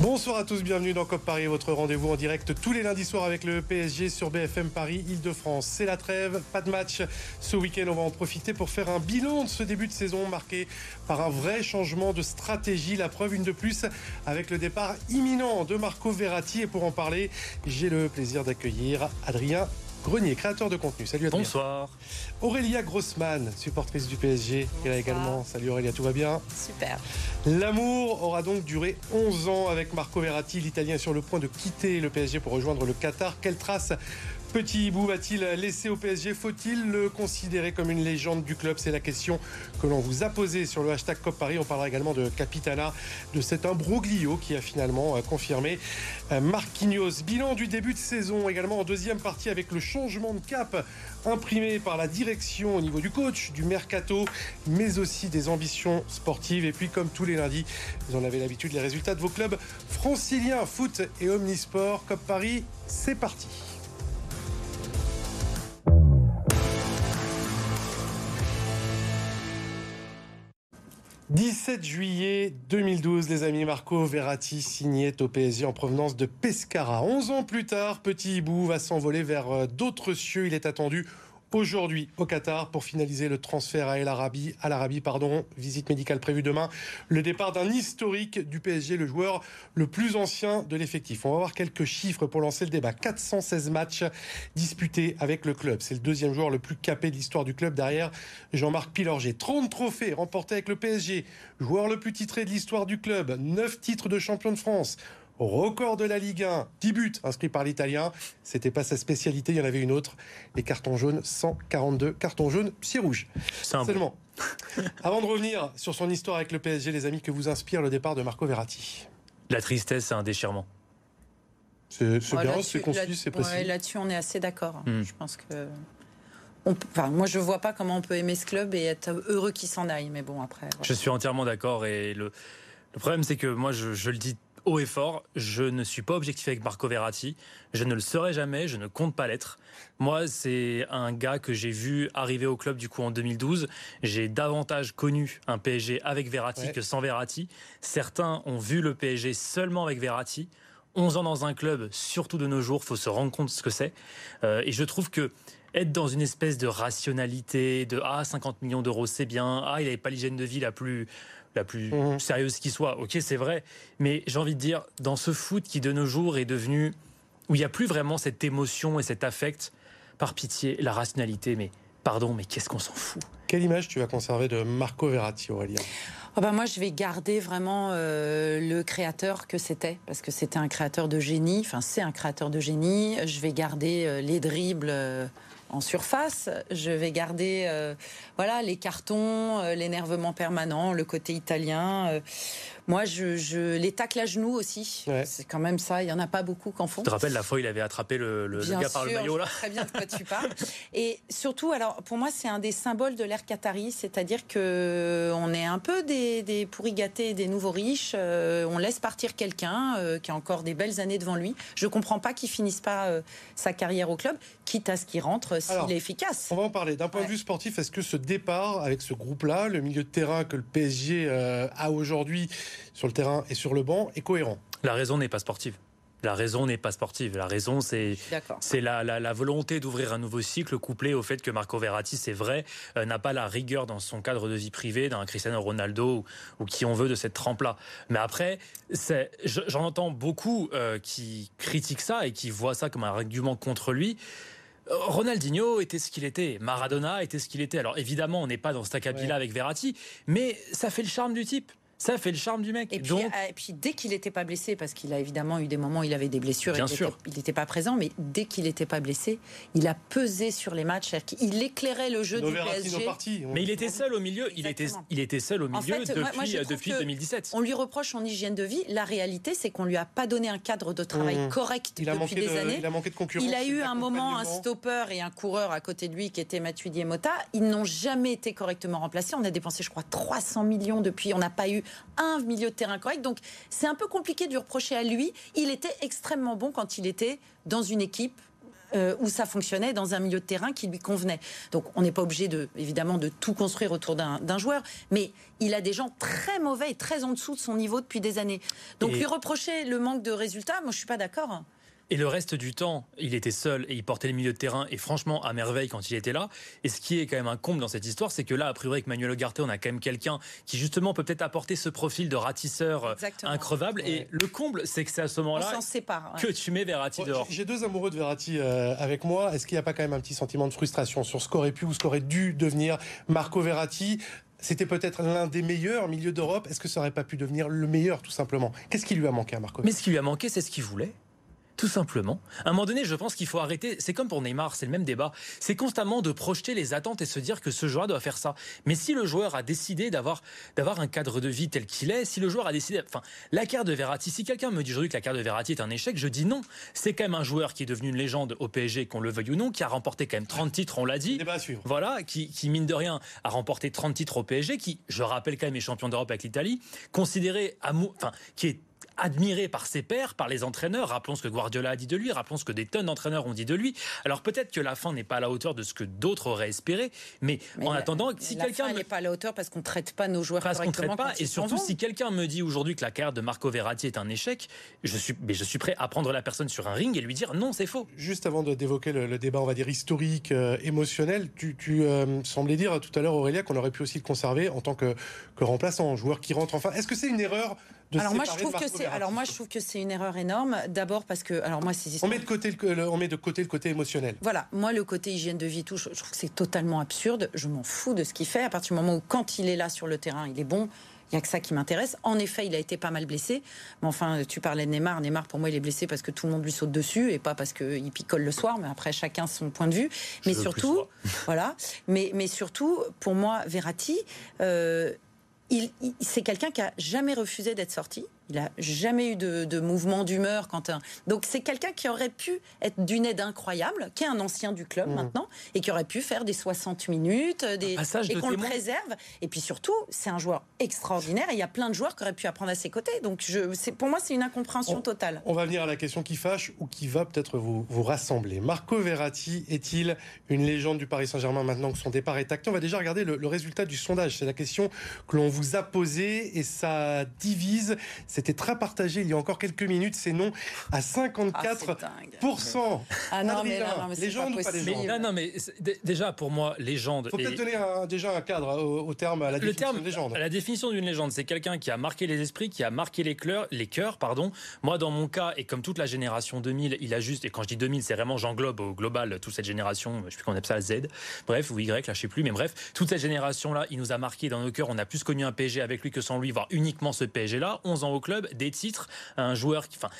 Bonsoir à tous, bienvenue dans COP Paris, votre rendez-vous en direct tous les lundis soirs avec le PSG sur BFM Paris, Île-de-France. C'est la trêve, pas de match ce week-end. On va en profiter pour faire un bilan de ce début de saison marqué par un vrai changement de stratégie. La preuve, une de plus, avec le départ imminent de Marco Verratti. Et pour en parler, j'ai le plaisir d'accueillir Adrien Grenier, créateur de contenu. Salut Adrien. Bonsoir. Aurélia Grossman, supportrice du PSG, est là également. Salut Aurélia, tout va bien Super. L'amour aura donc duré 11 ans avec Marco Verratti. L'Italien est sur le point de quitter le PSG pour rejoindre le Qatar. Quelle trace Petit Hibou va-t-il laisser au PSG Faut-il le considérer comme une légende du club? C'est la question que l'on vous a posée sur le hashtag COP Paris. On parlera également de Capitana, de cet imbroglio qui a finalement euh, confirmé euh, Marquinhos. Bilan du début de saison également en deuxième partie avec le changement de cap imprimé par la direction au niveau du coach, du mercato, mais aussi des ambitions sportives. Et puis comme tous les lundis, vous en avez l'habitude, les résultats de vos clubs franciliens, foot et omnisport. COP Paris, c'est parti. 17 juillet 2012, les amis, Marco Verratti signait au PSG en provenance de Pescara. 11 ans plus tard, Petit Hibou va s'envoler vers euh, d'autres cieux. Il est attendu aujourd'hui au Qatar pour finaliser le transfert à l'Arabie. Visite médicale prévue demain. Le départ d'un historique du PSG, le joueur le plus ancien de l'effectif. On va voir quelques chiffres pour lancer le débat. 416 matchs disputés avec le club. C'est le deuxième joueur le plus capé de l'histoire du club derrière Jean-Marc Pilorget. 30 trophées remportés avec le PSG. Joueur le plus titré de l'histoire du club. 9 titres de champion de France record de la Ligue 1, 10 buts inscrits par l'Italien. C'était pas sa spécialité, il y en avait une autre. Les cartons jaunes, 142 cartons jaunes, pieds rouges. Seulement. Avant de revenir sur son histoire avec le PSG, les amis, que vous inspire le départ de Marco Verratti? La tristesse, c'est un déchirement. C'est bien, c'est concis, c'est précis. Là-dessus, on est assez d'accord. Hmm. Je pense que. enfin, moi, je vois pas comment on peut aimer ce club et être heureux qu'il s'en aille. Mais bon, après. Je suis entièrement d'accord. Et le, le problème, c'est que moi, je, je le dis haut et fort, je ne suis pas objectif avec Marco Verratti. Je ne le serai jamais, je ne compte pas l'être. Moi, c'est un gars que j'ai vu arriver au club du coup en 2012. J'ai davantage connu un PSG avec Verratti que sans Verratti. Certains ont vu le PSG seulement avec Verratti. 11 ans dans un club, surtout de nos jours, faut se rendre compte de ce que c'est. Euh, et je trouve que être dans une espèce de rationalité, de ah 50 millions d'euros c'est bien, ah il n'avait pas l'hygiène de vie la plus la plus mhm. sérieuse qui soit. Ok, c'est vrai. Mais j'ai envie de dire, dans ce foot qui de nos jours est devenu, où il n'y a plus vraiment cette émotion et cet affect, par pitié, la rationalité, mais pardon, mais qu'est-ce qu'on s'en fout? Quelle image tu vas conserver de Marco Verratti, Aurélien? Oh bah moi, je vais garder vraiment euh, le créateur que c'était, parce que c'était un créateur de génie. Enfin, c'est un créateur de génie. Je vais garder euh, les dribbles. Euh, en surface. Je vais garder euh, voilà les cartons, euh, l'énervement permanent, le côté italien. Euh, moi, je, les tacles à genoux aussi. C'est quand même ça. Il y en a pas beaucoup qu'en font. Tu te rappelles la fois il avait attrapé le, gars par le maillot là Très bien de quoi tu parles. Et surtout, alors pour moi, c'est un des symboles de l'ère qatari, c'est-à-dire que on est un peu des, des pourris gâtés, des nouveaux riches. on laisse partir quelqu'un qui a encore des belles années devant lui. Je comprends pas qu'il finisse pas sa carrière au club, quitte à ce qu'il rentre s'il est efficace. On va en parler. D'un point de vue sportif, est-ce que ce départ avec ce groupe-là, le milieu de terrain que le PSG euh, a aujourd'hui sur le terrain et sur le banc, est cohérent La raison n'est pas sportive. La raison n'est pas sportive. La raison, c'est c'est la, la, volonté d'ouvrir un nouveau cycle couplé au fait que Marco Verratti, c'est vrai, euh, n'a pas la rigueur dans son cadre de vie privée d'un Cristiano Ronaldo ou, qui on veut de cette trempe-là. Mais après, j'en entends beaucoup euh, qui critiquent ça et qui voient ça comme un argument contre lui. Ronaldinho était ce qu'il était, Maradona était ce qu'il était. Alors évidemment, on n'est pas dans ce acabit-là avec Verratti, mais ça fait le charme du type. Ça fait le charme du mec. Et puis, euh, puis dès qu'il n'était pas blessé, parce qu'il a évidemment eu des moments où il avait des blessures, Bien sûr. il n'était pas présent, mais dès qu'il n'était pas blessé, il a pesé sur les matchs. Il éclairait le jeu du PSG. Mais il était seul au milieu. Il était, il était seul au milieu depuis, depuis 2017. On lui reproche son hygiène de vie. La réalité, c'est qu'on lui a pas donné un cadre de travail mmh. correct depuis des années. Il a manqué de concurrence. Il a eu un moment un stopper et un coureur à côté de lui qui était Matuidi Mota. Ils n'ont jamais été correctement remplacés. On a dépensé, je crois, 300 millions depuis. On n'a pas eu un milieu de terrain correct. Donc c'est un peu compliqué de lui reprocher à lui. Il était extrêmement bon quand il était dans une équipe euh, où ça fonctionnait dans un milieu de terrain qui lui convenait. Donc on n'est pas obligé de, évidemment de tout construire autour d'un joueur, mais il a des gens très mauvais et très en dessous de son niveau depuis des années. Donc lui reprocher le manque de résultats, moi je suis pas d'accord. Et le reste du temps, il était seul et il portait le milieu de terrain et franchement à merveille quand il était là. Et ce qui est quand même un comble dans cette histoire, c'est que là, a priori avec Manuel Ugarte, on a quand même quelqu'un qui justement peut peut-être apporter ce profil de ratisseur euh, increvable. Et le comble, c'est que c'est à ce moment-là que tu mets Verratti dehors. J'ai deux amoureux de Verratti euh, avec moi. Est-ce qu'il n'y a pas quand même un petit sentiment de frustration sur ce qu'aurait pu ou ce qu'aurait dû devenir Marco Verratti? C'était peut-être l'un des meilleurs milieux d'Europe. Est-ce que ça n'aurait pas pu devenir le meilleur, tout simplement? Qu'est-ce qui lui a manqué à Marco? Mais ce qui lui a manqué, c'est ce qu'il voulait. Tout simplement. À un moment donné, je pense qu'il faut arrêter. C'est comme pour Neymar, c'est le même débat. C'est constamment de projeter les attentes et se dire que ce joueur doit faire ça. Mais si le joueur a décidé d'avoir d'avoir un cadre de vie tel qu'il est, si le joueur a décidé, enfin, la carte de Verratti. Si quelqu'un me dit aujourd'hui que la carte de Verratti est un échec, je dis non. C'est quand même un joueur qui est devenu une légende au PSG, qu'on le veuille ou non, qui a remporté quand même 30 titres, on l'a dit. Voilà, qui, qui mine de rien a remporté 30 titres au PSG, qui, je rappelle quand même, est champion d'Europe avec l'Italie, considéré amour, enfin, qui est admiré par ses pairs, par les entraîneurs. Rappelons ce que Guardiola a dit de lui, rappelons ce que des tonnes d'entraîneurs ont dit de lui. Alors peut-être que la fin n'est pas à la hauteur de ce que d'autres auraient espéré, mais, en attendant, si quelqu'un n'est pas à la hauteur parce qu'on traite pas nos joueurs parce qu'on traite pas, et surtout si quelqu'un me dit aujourd'hui que la carrière de Marco Verratti est un échec, je suis, mais je suis prêt à prendre la personne sur un ring et lui dire non, c'est faux. Juste avant d'évoquer le, débat, on va dire historique, euh, émotionnel, tu, euh, semblais dire tout à l'heure Aurélia qu'on aurait pu aussi le conserver en tant que, que remplaçant, joueur qui rentre enfin. Est-ce que c'est une erreur alors moi je trouve que c'est alors moi je trouve que c'est une erreur énorme d'abord parce que alors moi on met de côté le, on met de côté le côté émotionnel. Voilà, moi le côté hygiène de vie tout je, trouve que c'est totalement absurde, je m'en fous de ce qu'il fait à partir du moment où quand il est là sur le terrain, il est bon. Il n'y a que ça qui m'intéresse. En effet, il a été pas mal blessé. Mais enfin, tu parlais de Neymar. Neymar, pour moi, il est blessé parce que tout le monde lui saute dessus et pas parce qu'il picole le soir. Mais après, chacun son point de vue. Mais surtout, voilà. Mais, mais surtout, pour moi, Verratti, euh, c'est quelqu'un qui a jamais refusé d'être sorti. Il a jamais eu de, mouvement d'humeur quand un... donc c'est quelqu'un qui aurait pu être d'une aide incroyable, qui est un ancien du club mmh. maintenant et qui aurait pu faire des 60 minutes, des et qu'on le préserve. Et puis surtout, c'est un joueur extraordinaire et il y a plein de joueurs qui auraient pu apprendre à ses côtés. Donc je, pour moi c'est une incompréhension totale. On va venir à la question qui fâche ou qui va peut-être vous, vous rassembler. Marco Verratti est-il une légende du Paris Saint-Germain maintenant que son départ est acté? On va déjà regarder le, le résultat du sondage. C'est la question que l'on vous a posée et ça divise. C'était très partagé il y a encore quelques minutes. C'est non à 54%. Ah, non, mais, non, mais légende pas légende Non, non, mais déjà, pour moi, légende. Il faut peut-être donner déjà un cadre au, terme, à la définition de légende. La définition d'une légende, c'est quelqu'un qui a marqué les esprits, qui a marqué les, cœurs, les cœurs. Pardon. Moi, dans mon cas, et comme toute la génération 2000, il a juste, et quand je dis 2000, c'est vraiment j'englobe au global toute cette génération, je sais plus qu'on appelle ça Z, bref, ou Y, là, je sais plus, mais bref, toute cette génération-là, il nous a marqué dans nos cœurs. On a plus connu un PSG avec lui que sans lui, voire uniquement ce PSG-là. 11 ans au club, des titres, un joueur qui. Enfin,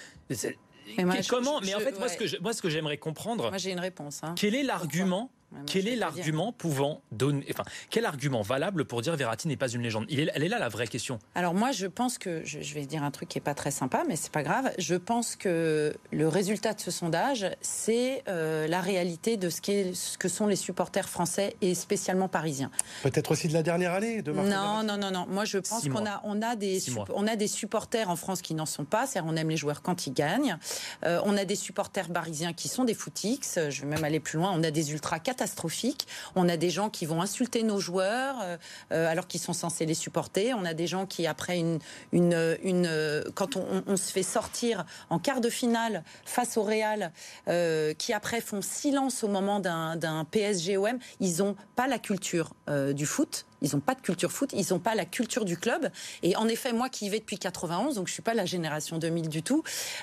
mais comment Mais en fait, moi, ce que moi, ce que j'aimerais comprendre. Moi, j'ai une réponse. Hein. Quel est l'argument quel est l'argument pouvant donner, enfin, quel argument valable pour dire Verratti n'est pas une légende? Il est, Elle est là la vraie question. Alors moi, je pense que je, vais dire un truc qui est pas très sympa, mais c'est pas grave. Je pense que le résultat de ce sondage, c'est euh, la réalité de ce, est, ce que sont les supporters français et spécialement parisiens. Peut-être aussi de la dernière année de Non, non, non, non. Moi, je pense qu'on a, on a des, on a des supporters en France qui n'en sont pas. C'est-à-dire, on aime les joueurs quand ils gagnent. Euh, on a des supporters parisiens qui sont des footix. Je vais même aller plus loin. On a des ultras catastrophique. On a des gens qui vont insulter nos joueurs euh, euh, alors qu'ils sont censés les supporter. On a des gens qui, après une, une quand on, se fait sortir en quart de finale face au Real, euh, qui après font silence au moment d'un PSG-OM, ils n'ont pas la culture du foot. Ils n'ont pas de culture foot, ils n'ont pas la culture du club. Et en effet, moi qui y vais depuis 91, donc je suis pas la génération 2000 du tout,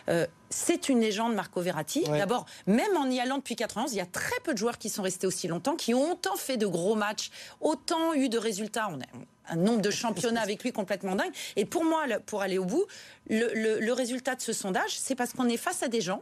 euh, c'est une légende Marco Verratti. D'abord, même en y allant depuis 91, il y a très peu de joueurs qui sont restés aussi longtemps, qui ont autant fait de gros matchs, autant eu de résultats. On a un nombre de championnats avec lui complètement dingue. Et pour moi, pour aller au bout, le, le résultat de ce sondage, c'est parce qu'on est face à des gens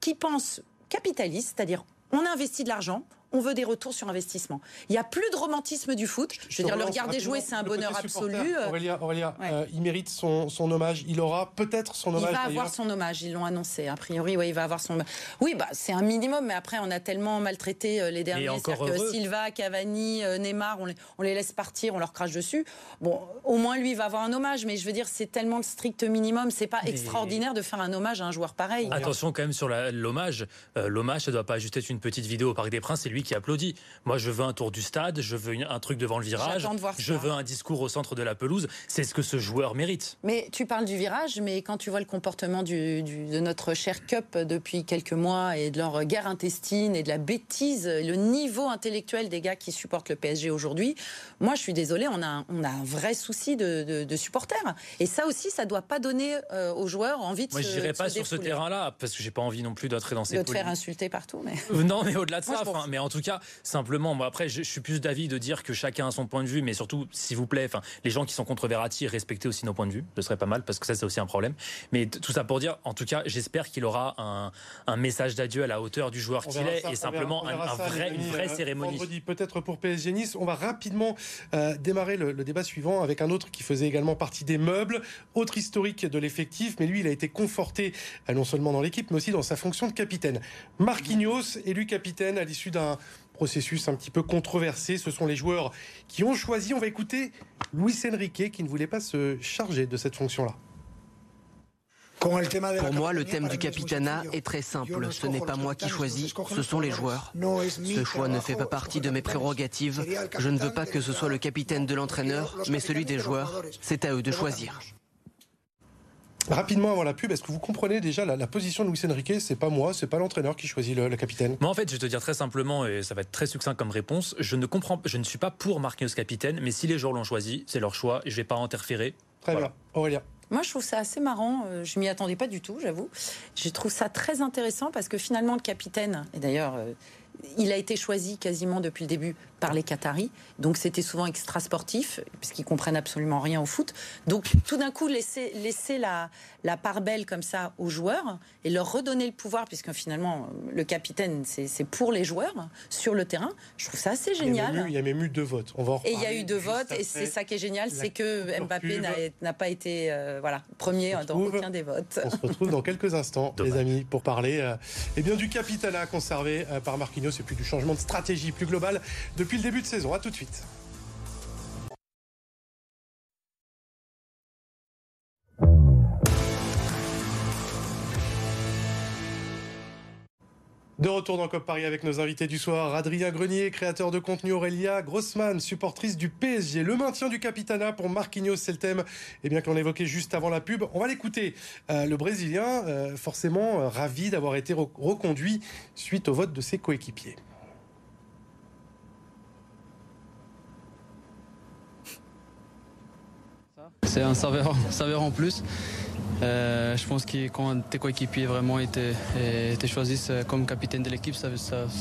qui pensent capitalistes, c'est-à-dire on a investi de l'argent, on veut des retours sur investissement. Il n'y a plus de romantisme du foot. Je, veux dire, le regarder jouer, c'est un bonheur absolu. Aurélia, il mérite son, hommage. Il aura peut-être son hommage. Il va avoir son hommage. Ils l'ont annoncé. A priori, oui, il va avoir son. Oui, bah, c'est un minimum. Mais après, on a tellement maltraité les derniers. Que Silva, Cavani, Neymar, on les, on les laisse partir, on leur crache dessus. Bon, au moins lui va avoir un hommage. Mais je veux dire, c'est tellement le strict minimum. C'est pas extraordinaire de faire un hommage à un joueur pareil. Attention quand même sur l'hommage. Euh, l'hommage, ça doit pas juste être une petite vidéo au Parc des Princes. C'est lui qui applaudit. Moi, je veux un tour du stade, je veux un truc devant le virage, je veux un discours au centre de la pelouse. C'est ce que ce joueur mérite. Mais tu parles du virage, mais quand tu vois le comportement de notre cher Cup depuis quelques mois et de leur guerre intestine et de la bêtise, le niveau intellectuel des gars qui supportent le PSG aujourd'hui, moi, je suis désolée, on a, on a un vrai souci de, supporters. Et ça aussi, ça doit pas donner euh, aux joueurs envie de Moi, je n'irai pas sur ce terrain-là parce que j'ai pas envie non plus d'entrer dans ces. De te faire insulter partout, mais. Non, mais au-delà de ça, mais en tout cas, simplement, moi après, je, suis plus d'avis de dire que chacun a son point de vue, mais surtout, s'il vous plaît, enfin, les gens qui sont contre Verratti, respectez aussi nos points de vue. Ce serait pas mal parce que ça, c'est aussi un problème. Mais tout ça pour dire, en tout cas, j'espère qu'il aura un, un message d'adieu à la hauteur du joueur qu'il est et simplement un, vrai, une vraie euh, cérémonie. peut-être pour PSG Nice. On va rapidement démarrer le, le débat suivant avec un autre qui faisait également partie des meubles, autre historique de l'effectif, mais lui, il a été conforté euh, non seulement dans l'équipe, mais aussi dans sa fonction de capitaine. Marquinhos, élu capitaine à l'issue d'un processus un petit peu controversé. Ce sont les joueurs qui ont choisi. On va écouter Luis Enrique qui ne voulait pas se charger de cette fonction-là. Pour moi, le thème du capitanat est très simple. Ce n'est pas moi qui choisis, ce sont les joueurs. Ce choix ne fait pas partie de mes prérogatives. Je ne veux pas que ce soit le capitaine de l'entraîneur, mais celui des joueurs. C'est à eux de choisir. Rapidement avant la pub, est-ce que vous comprenez déjà la, position de Luis Enrique? C'est pas moi, c'est pas l'entraîneur qui choisit le, capitaine. Moi, en fait, je vais te dire très simplement, et ça va être très succinct comme réponse. Je ne comprends, je ne suis pas pour Marquinhos capitaine, mais si les joueurs l'ont choisi, c'est leur choix. Et je vais pas interférer. Très bien, Aurélien. Moi, je trouve ça assez marrant. Euh, je m'y attendais pas du tout, j'avoue. Je trouve ça très intéressant parce que finalement, le capitaine, et d'ailleurs, euh, il a été choisi quasiment depuis le début par les Qataris. Donc c'était souvent extra sportif, puisqu'ils comprennent absolument rien au foot. Donc tout d'un coup, laisser, laisser la, la part belle comme ça aux joueurs et leur redonner le pouvoir, puisque finalement, le capitaine, c'est pour les joueurs sur le terrain, je trouve ça assez génial. Il y a même eu, deux votes. On va et il y a eu deux votes, et c'est ça qui est génial, c'est que Mbappé n'a pas été euh, voilà, premier dans aucun des votes. On se retrouve dans quelques instants, les amis, pour parler euh, eh bien, du capitanat conservé euh, par Marquinhos et puis du changement de stratégie plus global depuis le début de saison. A tout de suite. De retour dans COP Paris avec nos invités du soir, Adrien Grenier, créateur de contenu Aurélia Grossman, supportrice du PSG. Le maintien du Capitana pour Marquinhos, c'est le thème eh bien, que l'on évoquait juste avant la pub. On va l'écouter. Euh, le Brésilien, euh, forcément euh, ravi d'avoir été reconduit suite au vote de ses coéquipiers. C'est un en plus. Euh, je pense que quand tes coéquipiers vraiment étaient, étaient choisis comme capitaine de l'équipe, ça,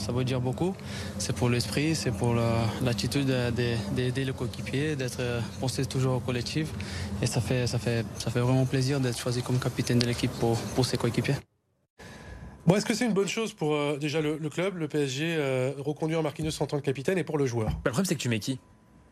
veut dire beaucoup. C'est pour l'esprit, c'est pour l'attitude d'aider le coéquipier, d'être pensé toujours au collectif. Et ça fait, ça fait, ça fait vraiment plaisir d'être choisi comme capitaine de l'équipe pour, pour ses coéquipiers. Bon, est-ce que c'est une bonne chose pour euh, déjà le, club, le PSG, euh, reconduire Marquinhos en tant que capitaine et pour le joueur? Bah, Le problème, c'est que tu mets qui?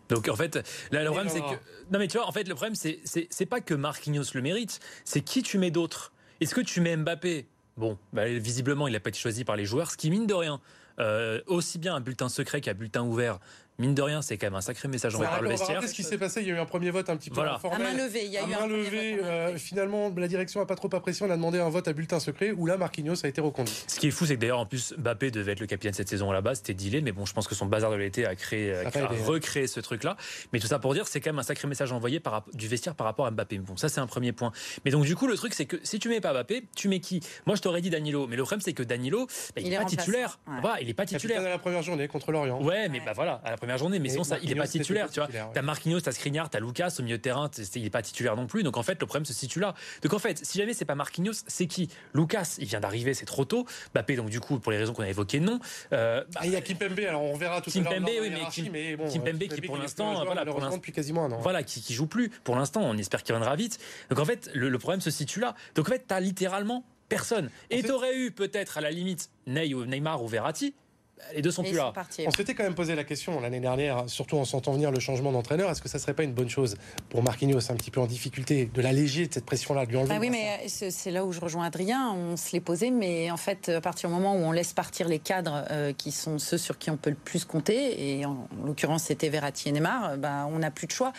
Donc en fait, là, le problème c'est que non mais tu vois en fait le problème c'est c'est pas que Marquinhos le mérite, c'est qui tu mets d'autres. Est-ce que tu mets Mbappé? Bon, bah, visiblement il n'a pas été choisi par les joueurs, ce qui mine de rien. Euh, aussi bien un bulletin secret qu'un bulletin ouvert, mine de rien, c'est quand même un sacré message envoyé par le vestiaire. ce qui s'est passé. Il y a eu un premier vote un petit peu voilà. informel. À main levée, il y a eu un levé. Euh, finalement, la direction n'a pas trop apprécié. On a demandé un vote à bulletin secret où là, Marquinhos a été reconduit. Ce qui est fou, c'est que d'ailleurs, en plus, Mbappé devait être le capitaine cette saison à la base. C'était dealé, mais bon, je pense que son bazar de l'été a créé, a, hein. recréé ce truc-là. Mais tout ça pour dire, c'est quand même un sacré message envoyé par, du vestiaire par rapport à Mbappé. Bon, ça, c'est un premier point. Mais donc, du coup, le truc, c'est que si tu mets pas Mbappé, tu mets qui? Moi, je t'aurais dit Danilo. Mais le problème, c'est que Danilo, bah, il, n'est pas titulaire. il est pas titulaire. à la première journée contre l'Orient. Ouais, mais bah voilà, à la première journée. Mais sinon, ça, il est pas titulaire, tu vois. T'as Marquinhos, t'as Skriniar, t'as Lucas au milieu de terrain, il est pas titulaire non plus. Donc en fait, le problème se situe là. Donc en fait, si jamais c'est pas Marquinhos, c'est qui? Lucas, il vient d'arriver, c'est trop tôt. Bappé, donc du coup, pour les raisons qu'on a évoquées, non. Euh, bah, il y a Kimpembe, alors on verra tout à l'heure. Kimpembe, oui, mais, bon, Kimpembe qui pour l'instant, voilà, pour depuis quasiment un an. Voilà, qui, qui joue plus. Pour l'instant, on espère qu'il reviendra vite. Donc en fait, le, problème se situe là. Donc en fait, t'as littéralement personne. Et t'aurais eu peut-être à la limite Neymar ou Verratti les deux sont plus là. On s'était quand même posé la question l'année dernière, surtout en sentant venir le changement d'entraîneur. Est-ce que ça serait pas une bonne chose pour Marquinhos, un petit peu en difficulté, de l'alléger de cette pression-là, de lui enlever ah Oui, mais c'est là où je rejoins Adrien. On se l'est posé, mais en fait, à partir du moment où on laisse partir les cadres euh, qui sont ceux sur qui on peut le plus compter, et en, l'occurrence c'était Verratti et Neymar, bah, on n'a plus de choix.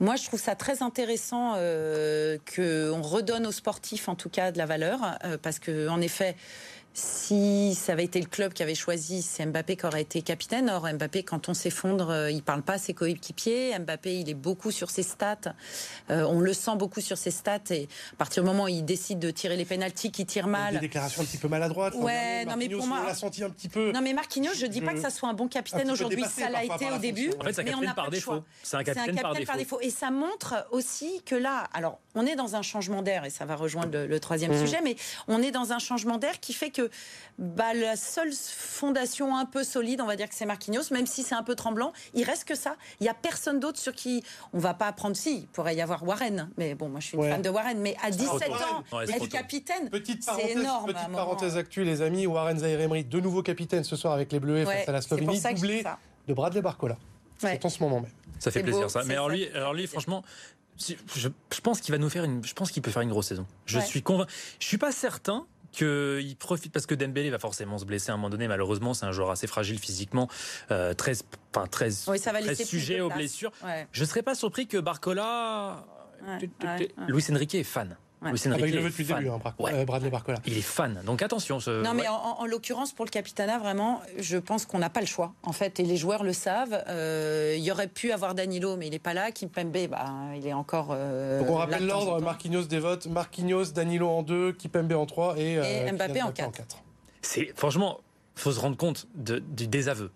Moi, je trouve ça très intéressant euh, qu'on redonne aux sportifs, en tout cas, de la valeur, euh, parce que, en effet, si ça avait été le club qui avait choisi, c'est Mbappé qui aurait été capitaine. Or, Mbappé, quand on s'effondre, euh, il parle pas à ses coéquipiers. Mbappé, il est beaucoup sur ses stats. Euh, on le sent beaucoup sur ses stats. Et à partir du moment où il décide de tirer les pénalties, qui tire mal. Des déclarations un petit peu maladroites. Ouais, non, mais pour moi. On l'a senti un petit peu. Non, mais Marquinhos, je dis pas que ça soit un bon capitaine aujourd'hui. Ça l'a été au début. En fait, c'est un capitaine par défaut. C'est un capitaine, par, défaut. Et ça montre aussi que là, alors, on est dans un changement d'air, et ça va rejoindre le, troisième mmh. sujet, mais on est dans un changement d'air qui fait que bah, la seule fondation un peu solide, on va dire que c'est Marquinhos, même si c'est un peu tremblant, il reste que ça. Il n'y a personne d'autre sur qui on va pas apprendre. Si, il pourrait y avoir Warren, mais bon, moi je suis une fan de Warren, mais à 17 ans, être capitaine, c'est énorme. Petite parenthèse actuelle, les amis, Warren Zaire de nouveau capitaine ce soir avec les Bleus face à la Slovénie, doublé de Bradley Barcola. C'est en ce moment même. Ça fait plaisir ça. Mais alors lui, alors lui franchement, je, pense qu'il va nous faire une, je pense qu'il peut faire une grosse saison. Je suis convaincu. Je suis pas certain qu'il profite parce que Dembélé va forcément se blesser à un moment donné. Malheureusement, c'est un joueur assez fragile physiquement, euh, très, enfin, très, sujet aux blessures. Je ne serais pas surpris que Barcola. Ouais, Luis Enrique est fan. Oui, ah bah, il le veut depuis le début, hein, euh, Bradley Barcola. Il est fan, donc attention. Ce... Non, mais en, l'occurrence, pour le Capitana, vraiment, je pense qu'on n'a pas le choix, en fait, et les joueurs le savent. Euh, il y aurait pu avoir Danilo, mais il n'est pas là. Kimpembe, bah, il est encore. Euh, donc on rappelle l'ordre Marquinhos des votes, Marquinhos, Danilo en 2, Kimpembe en 3 et, et Mbappé, en 4. C'est franchement, faut se rendre compte de, du désaveu.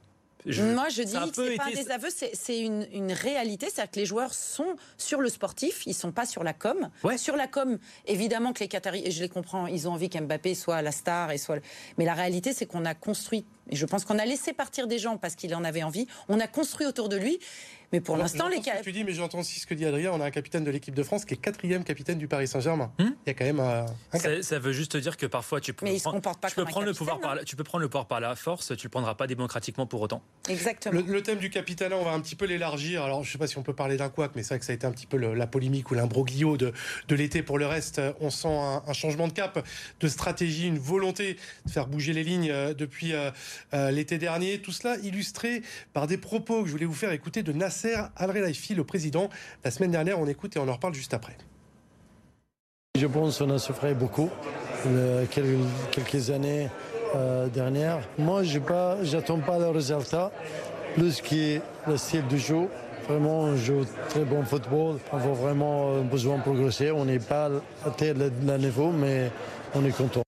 Moi, je dis que c'est pas un désaveu, c'est une, une, réalité. C'est-à-dire que les joueurs sont sur le sportif, ils sont pas sur la com. Sur la com, évidemment que les Qataris, et je les comprends, ils ont envie qu'Mbappé soit la star et soit. Mais la réalité, c'est qu'on a construit, et je pense qu'on a laissé partir des gens parce qu'il en avait envie. On a construit autour de lui. Mais pour l'instant, les cas. Tu dis, mais j'entends aussi ce que dit Adrien. On a un capitaine de l'équipe de France qui est quatrième capitaine du Paris Saint-Germain. Hmm il y a quand même un. ça, veut juste dire que parfois tu peux. Mais prendre, pas tu peux prendre le pouvoir par, tu peux prendre le pouvoir par la force. Tu le prendras pas démocratiquement pour autant. Exactement. Le, thème du capitaine, on va un petit peu l'élargir. Alors, je sais pas si on peut parler d'un couac, mais c'est vrai que ça a été un petit peu la polémique ou l'imbroglio de, de l'été. Pour le reste, on sent un, changement de cap, de stratégie, une volonté de faire bouger les lignes euh, depuis euh, euh, l'été dernier. Tout cela illustré par des propos que je voulais vous faire écouter de Nasser Al-Relaifi le président. La semaine dernière, on écoute et on en reparle juste après. Je pense qu'on a souffert beaucoup quelques années euh, dernières. Moi, je n'attends pas, le résultat, plus que le style du jeu. Vraiment, on joue très bon football. On a vraiment euh, besoin de progresser. On n'est pas à terre de niveau, mais on est content.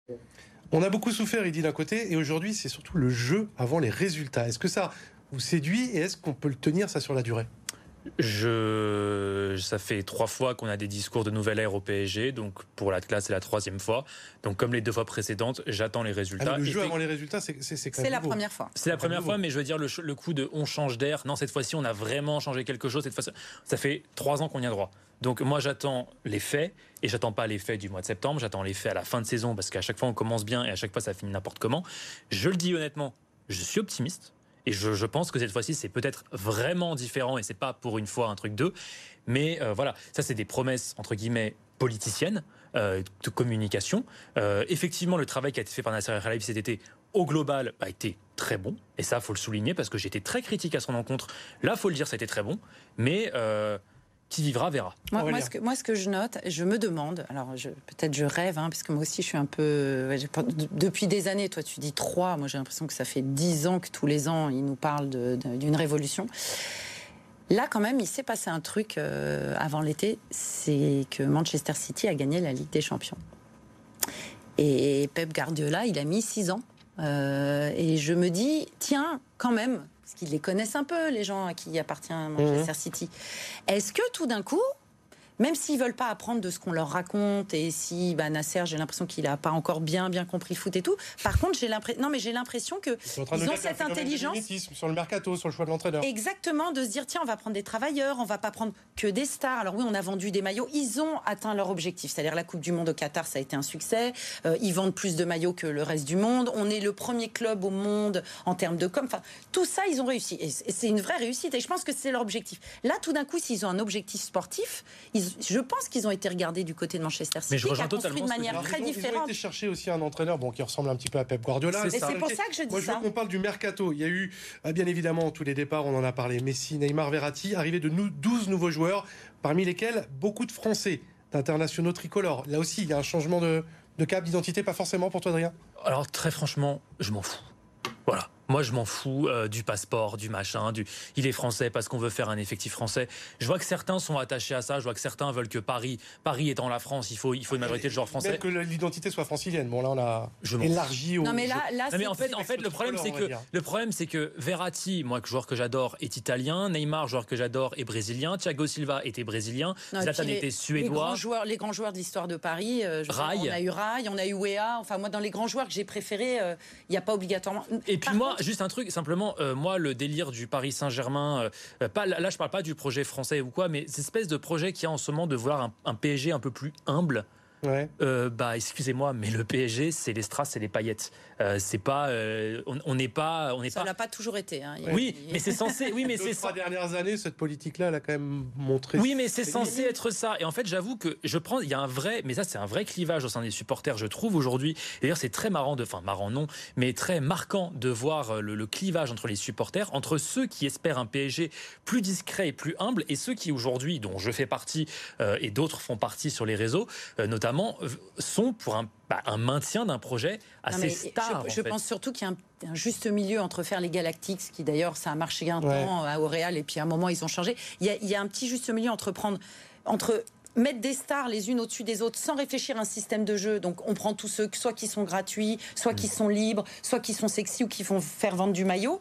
On a beaucoup souffert, il dit d'un côté, et aujourd'hui, c'est surtout le jeu avant les résultats. Est-ce que ça vous séduit et est-ce qu'on peut le tenir ça sur la durée? Je, ça fait trois fois qu'on a des discours de nouvelle ère au PSG, donc pour la classe c'est la troisième fois. Donc comme les deux fois précédentes, j'attends les résultats. Ah, le jeu avant les résultats, c'est C'est la première fois. C'est la première fois, mais je veux dire le, coup de on change d'air. Non, cette fois-ci on a vraiment changé quelque chose. Cette fois, ça fait trois ans qu'on y a droit. Donc moi j'attends les faits et j'attends pas les faits du mois de septembre. J'attends les faits à la fin de saison parce qu'à chaque fois on commence bien et à chaque fois ça finit n'importe comment. Je le dis honnêtement, je suis optimiste. Et je, pense que cette fois-ci, c'est peut-être vraiment différent et c'est pas pour une fois un truc d'eux. Mais euh, voilà, ça, c'est des promesses, entre guillemets, politiciennes, euh, de communication. Euh, effectivement, le travail qui a été fait par Nasser El cet été, au global, a été très bon. Et ça, faut le souligner parce que j'étais très critique à son encontre. Là, faut le dire, ça a été très bon. Mais qui vivra verra. Moi, ce que, moi, ce que, je note, je me demande, alors peut-être je rêve, hein, parce que moi aussi je suis un peu. depuis des années, toi tu dis trois, moi j'ai l'impression que ça fait dix ans que tous les ans ils nous parlent d'une révolution. Là, quand même, il s'est passé un truc euh, avant l'été, c'est que Manchester City a gagné la Ligue des Champions. Et Pep Guardiola, il a mis six ans. Euh, et je me dis, tiens, quand même, qu'ils les connaissent un peu, les gens à qui appartient Manchester mhm. City. Est-ce que tout d'un coup, même s'ils veulent pas apprendre de ce qu'on leur raconte et si bah, Nasser, j'ai l'impression qu'il a pas encore bien bien compris le foot et tout. Par contre, j'ai l'impression, non mais j'ai l'impression que ils, ont cette intelligence sur le mercato, sur le choix de l'entraîneur. Exactement, de se dire tiens, on va prendre des travailleurs, on va pas prendre que des stars. Alors oui, on a vendu des maillots, ils ont atteint leur objectif, c'est-à-dire la Coupe du Monde au Qatar, ça a été un succès. Euh, ils vendent plus de maillots que le reste du monde. On est le premier club au monde en termes de com. Enfin, tout ça, ils ont réussi et c'est une vraie réussite. Et je pense que c'est leur objectif. Là, tout d'un coup, s'ils ont un objectif sportif, ils je pense qu'ils ont été regardés du côté de Manchester City, mais je rejoins qui de manière très différente. Ils ont été chercher aussi un entraîneur bon, qui ressemble un petit peu à Pep Guardiola. C'est pour ça que je dis Moi, ça. Je veux qu'on parle du mercato. Il y a eu, ah, bien évidemment, tous les départs, on en a parlé. Messi, Neymar, Verratti, arrivée de 12 nouveaux joueurs, parmi lesquels beaucoup de Français, d'internationaux tricolores. Là aussi, il y a un changement de, de cap, d'identité, pas forcément pour toi, Adrien? Alors, très franchement, je m'en fous. Voilà. Moi, je m'en fous euh, du passeport, du machin, du. Il est français parce qu'on veut faire un effectif français. Je vois que certains sont attachés à ça. Je vois que certains veulent que Paris, Paris étant la France, il faut, il faut une majorité de joueurs français. Même que l'identité soit francilienne. Bon, là, on a je élargi. Au... Non, mais là, là mais en fait, en fait, le problème, c'est que le problème, c'est que Verratti, moi, joueur que j'adore, est italien. Neymar, joueur que j'adore, est brésilien. Thiago Silva était brésilien. Zlatan était suédois. Les grands joueurs, les grands joueurs de l'histoire de Paris. Euh, Rai. on a eu Rai, on a eu Wea. Enfin, moi, dans les grands joueurs que j'ai préférés, euh, il n'y a pas obligatoirement. Et puis moi, juste un truc, simplement euh, moi, le délire du Paris Saint-Germain, euh, pas là, je parle pas du projet français ou quoi, mais cette espèce de projet qui a en ce moment de voir un, un PSG un peu plus humble. Ouais. Euh, bah, excusez-moi, mais le PSG, c'est les strass et les paillettes. Euh, c'est pas, euh, on n'est pas, on n'est Ça pas. l'a pas toujours été. Hein. Oui, mais c'est censé. Oui, mais c'est. Trois dernières années, cette politique-là, elle a quand même montré. Oui, mais c'est censé être ça. Et en fait, j'avoue que je prends, il y a un vrai, mais ça, c'est un vrai clivage au sein des supporters, je trouve aujourd'hui. D'ailleurs, c'est très marrant de, enfin, marrant non, mais très marquant de voir le, le, clivage entre les supporters, entre ceux qui espèrent un PSG plus discret et plus humble, et ceux qui aujourd'hui, dont je fais partie euh, et d'autres font partie sur les réseaux, euh, notamment sont pour un, bah, un maintien d'un projet assez non, star. Je, je pense surtout qu'il y a un, un, juste milieu entre faire les Galactics, qui d'ailleurs ça a marché un ouais. temps à Auréal, et puis à un moment ils ont changé. Il y a, il y a un petit juste milieu entre prendre entre mettre des stars les unes au-dessus des autres sans réfléchir à un système de jeu. Donc on prend tous ceux soit qui sont gratuits, soit qui sont libres, soit qui sont sexy ou qui font faire vendre du maillot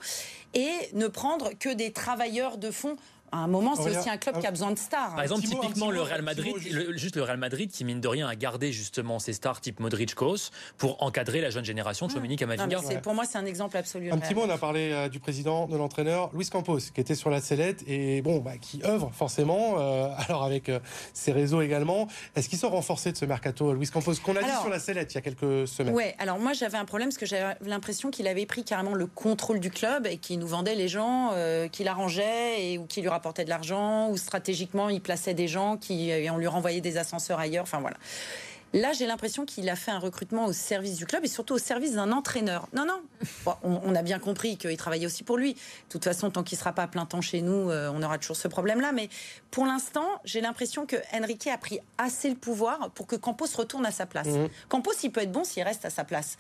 et ne prendre que des travailleurs de fond à un moment, c'est aussi un club qui a besoin de stars. Par exemple, typiquement le Real Madrid, le, juste le Real Madrid qui mine de rien a gardé justement ses stars type Modric, Kroos pour encadrer la jeune génération de Chouamini, Camavinga. Ouais. Pour moi, c'est un exemple absolu. Un petit mot, on a parlé euh, du président, de l'entraîneur, Luis Campos, qui était sur la sellette et bon, bah, qui œuvre forcément, euh, alors avec euh, ses réseaux également. Est-ce qu'ils sont renforcés de ce mercato, Luis Campos, qu'on a alors, dit sur la sellette il y a quelques semaines? Ouais, alors moi j'avais un problème parce que j'avais l'impression qu'il avait pris carrément le contrôle du club et qu'il nous vendait les gens, qu'il arrangeait et ou qui lui rapportait de l'argent ou stratégiquement il plaçait des gens qui et on lui renvoyait des ascenseurs ailleurs. Enfin voilà. Là, j'ai l'impression qu'il a fait un recrutement au service du club et surtout au service d'un entraîneur. Non, non. Bon, on, on, a bien compris qu'il travaillait aussi pour lui. De toute façon, tant qu'il ne sera pas à plein temps chez nous, euh, on aura toujours ce problème-là. Mais pour l'instant, j'ai l'impression que Enrique a pris assez le pouvoir pour que Campos retourne à sa place. Mmh. Campos, il peut être bon s'il reste à sa place.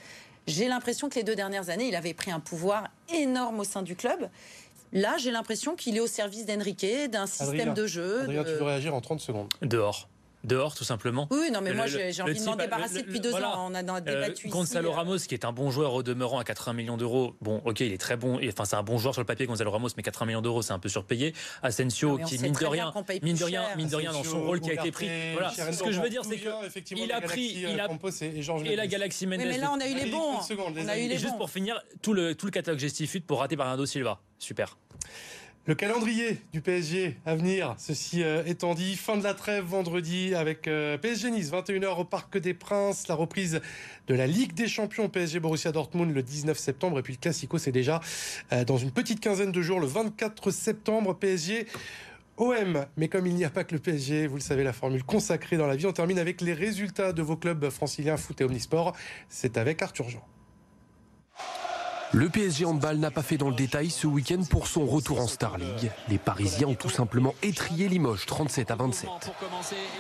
J'ai l'impression que les deux dernières années, il avait pris un pouvoir énorme au sein du club. Là, j'ai l'impression qu'il est au service d'Enrique, d'un système Adrien, de jeu. Adrien, de... tu veux réagir en 30 secondes. Dehors. Dehors, tout simplement. Oui, non, mais le, moi, j'ai envie de m'en débarrasser le, depuis deux voilà. ans. On a débattu euh, Gonzalo ici, Ramos, qui est un bon joueur au demeurant à 80 millions d'euros. Bon, ok, il est très bon. Enfin, c'est un bon joueur sur le papier, Gonzalo Ramos, mais 80 millions d'euros, c'est un peu surpayé. Asensio, non, qui mine de rien, mine de rien, mine de rien, dans son rôle qui a été pris. Voilà. Ce que je veux dire, c'est que il a pris, il a et la Galaxy Mendes. Mais là, on a eu les bons. On a eu les Juste pour finir, tout le tout le catalogue gestifute pour rater Bernardo Silva. Super. Le calendrier du PSG à venir, ceci euh, étant dit, fin de la trêve vendredi avec euh, PSG Nice, 21h au Parc des Princes, la reprise de la Ligue des Champions PSG Borussia Dortmund le 19 septembre et puis le Classico c'est déjà euh, dans une petite quinzaine de jours le 24 septembre PSG OM, mais comme il n'y a pas que le PSG, vous le savez, la formule consacrée dans la vie, on termine avec les résultats de vos clubs franciliens foot et omnisport. C'est avec Arthur Jean. Le PSG Handball n'a pas fait dans le détail ce week-end pour son retour en Star League. Les Parisiens ont tout simplement étrié Limoges 37 à 27.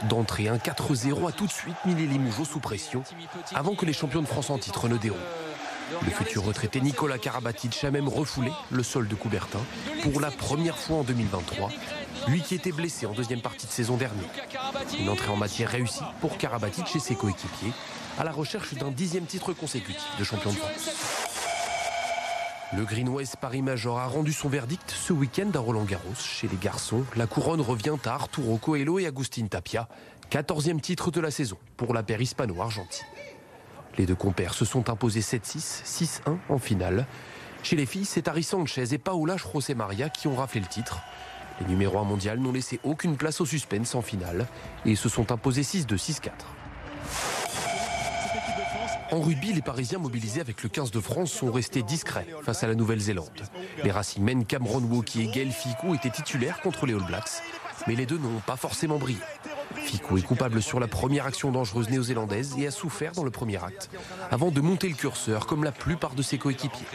D'entrée, un 4-0 a tout de suite mis les Limougeaux sous pression avant que les champions de France en titre ne déroulent. Le futur retraité Nicolas Karabatic a même refoulé le sol de Coubertin pour la première fois en 2023, lui qui était blessé en deuxième partie de saison dernière. Une entrée en matière réussie pour Karabatic et ses coéquipiers à la recherche d'un dixième titre consécutif de champion de France. Le Green Paris Major a rendu son verdict ce week-end à Roland Garros. Chez les garçons, la couronne revient à Arturo Coelho et Agustin Tapia. 14e titre de la saison pour la paire hispano-argentine. Les deux compères se sont imposés 7-6, 6-1 en finale. Chez les filles, c'est Harry Sanchez et Paola José Maria qui ont raflé le titre. Les numéros 1 mondial n'ont laissé aucune place au suspense en finale et se sont imposés 6-2, 6-4. En rugby, les Parisiens mobilisés avec le 15 de France sont restés discrets face à la Nouvelle-Zélande. Les Racingmen Cameron Woki et Gaël Ficou étaient titulaires contre les All Blacks, mais les deux n'ont pas forcément brillé. Ficou est coupable sur la première action dangereuse néo-zélandaise et a souffert dans le premier acte, avant de monter le curseur comme la plupart de ses coéquipiers.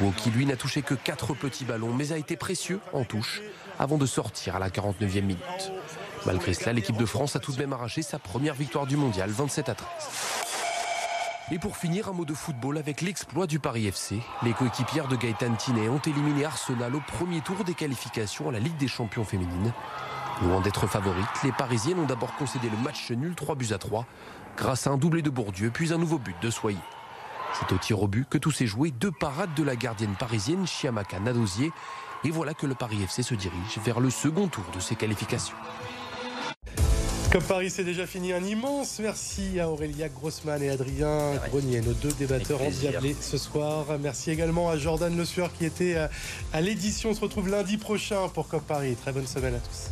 Woki, lui, n'a touché que 4 petits ballons, mais a été précieux en touche, avant de sortir à la 49e minute. Malgré cela, l'équipe de France a tout de même arraché sa première victoire du mondial, 27 à 13. Et pour finir, un mot de football avec l'exploit du Paris FC. Les coéquipières de Gaëtan Tinet ont éliminé Arsenal au premier tour des qualifications à la Ligue des champions féminines. Loin d'être favorites, les Parisiennes ont d'abord concédé le match nul 3 buts à 3 grâce à un doublé de Bourdieu puis un nouveau but de Soyer. C'est au tir au but que tout s'est joué, deux parades de la gardienne parisienne Chiamaka Nadozier et voilà que le Paris FC se dirige vers le second tour de ses qualifications. Comme Paris, c'est déjà fini. Un immense merci à Aurélia Grossman et Adrien Grenier, nos deux débatteurs endiablés ce soir. Merci également à Jordan Le Sueur qui était à l'édition. On se retrouve lundi prochain pour COP Paris. Très bonne semaine à tous.